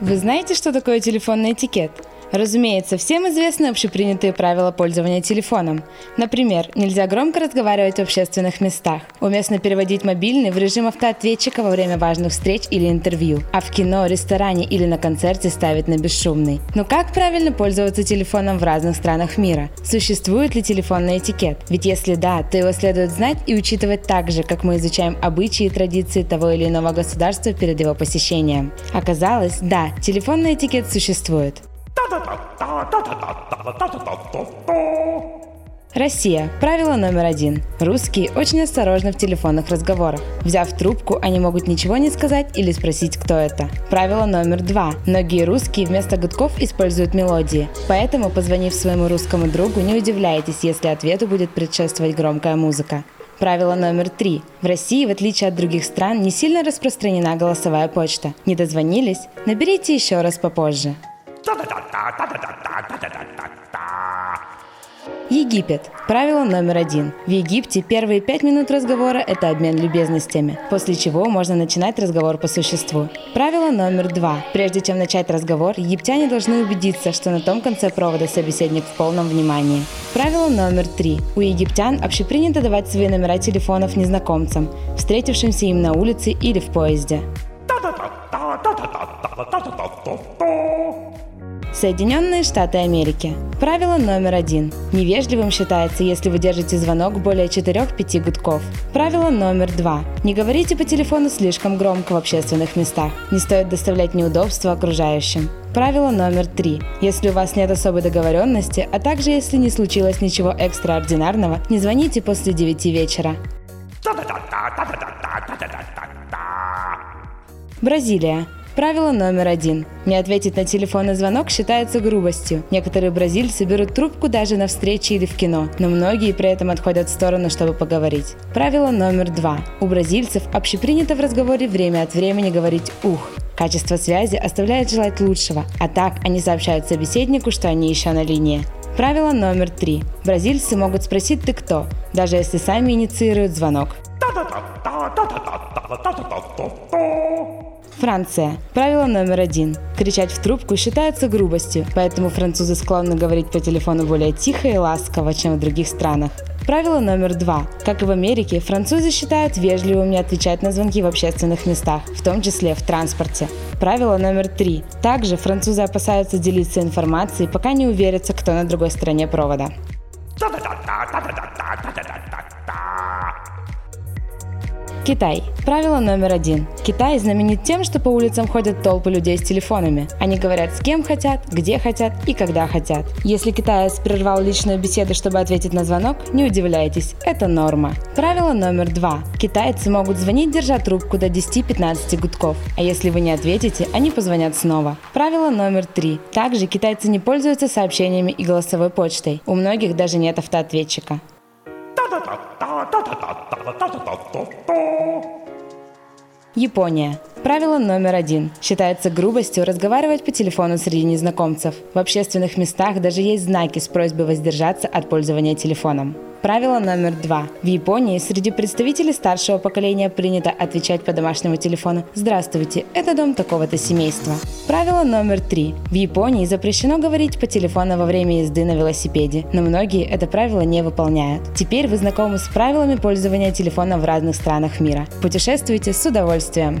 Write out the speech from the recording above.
Вы знаете, что такое телефонный этикет? Разумеется, всем известны общепринятые правила пользования телефоном. Например, нельзя громко разговаривать в общественных местах. Уместно переводить мобильный в режим автоответчика во время важных встреч или интервью. А в кино, ресторане или на концерте ставить на бесшумный. Но как правильно пользоваться телефоном в разных странах мира? Существует ли телефонный этикет? Ведь если да, то его следует знать и учитывать так же, как мы изучаем обычаи и традиции того или иного государства перед его посещением. Оказалось, да, телефонный этикет существует. Россия. Правило номер один. Русские очень осторожны в телефонных разговорах. Взяв трубку, они могут ничего не сказать или спросить, кто это. Правило номер два. Многие русские вместо гудков используют мелодии. Поэтому, позвонив своему русскому другу, не удивляйтесь, если ответу будет предшествовать громкая музыка. Правило номер три. В России, в отличие от других стран, не сильно распространена голосовая почта. Не дозвонились? Наберите еще раз попозже. Египет. Правило номер один. В Египте первые пять минут разговора – это обмен любезностями, после чего можно начинать разговор по существу. Правило номер два. Прежде чем начать разговор, египтяне должны убедиться, что на том конце провода собеседник в полном внимании. Правило номер три. У египтян общепринято давать свои номера телефонов незнакомцам, встретившимся им на улице или в поезде. Соединенные Штаты Америки. Правило номер один. Невежливым считается, если вы держите звонок более 4-5 гудков. Правило номер два. Не говорите по телефону слишком громко в общественных местах. Не стоит доставлять неудобства окружающим. Правило номер три. Если у вас нет особой договоренности, а также если не случилось ничего экстраординарного, не звоните после 9 вечера. Бразилия. Правило номер один. Не ответить на телефонный звонок считается грубостью. Некоторые бразильцы берут трубку даже на встрече или в кино, но многие при этом отходят в сторону, чтобы поговорить. Правило номер два. У бразильцев общепринято в разговоре время от времени говорить «ух». Качество связи оставляет желать лучшего, а так они сообщают собеседнику, что они еще на линии. Правило номер три. Бразильцы могут спросить «ты кто?», даже если сами инициируют звонок. Франция. Правило номер один. Кричать в трубку считается грубостью, поэтому французы склонны говорить по телефону более тихо и ласково, чем в других странах. Правило номер два. Как и в Америке, французы считают вежливым не отвечать на звонки в общественных местах, в том числе в транспорте. Правило номер три. Также французы опасаются делиться информацией, пока не уверятся, кто на другой стороне провода. Китай. Правило номер один. Китай знаменит тем, что по улицам ходят толпы людей с телефонами. Они говорят с кем хотят, где хотят и когда хотят. Если китаец прервал личную беседу, чтобы ответить на звонок, не удивляйтесь, это норма. Правило номер два. Китайцы могут звонить, держа трубку до 10-15 гудков, а если вы не ответите, они позвонят снова. Правило номер три. Также китайцы не пользуются сообщениями и голосовой почтой. У многих даже нет автоответчика. Япония. Правило номер один. Считается грубостью разговаривать по телефону среди незнакомцев. В общественных местах даже есть знаки с просьбой воздержаться от пользования телефоном. Правило номер два. В Японии среди представителей старшего поколения принято отвечать по домашнему телефону «Здравствуйте, это дом такого-то семейства». Правило номер три. В Японии запрещено говорить по телефону во время езды на велосипеде, но многие это правило не выполняют. Теперь вы знакомы с правилами пользования телефона в разных странах мира. Путешествуйте с удовольствием!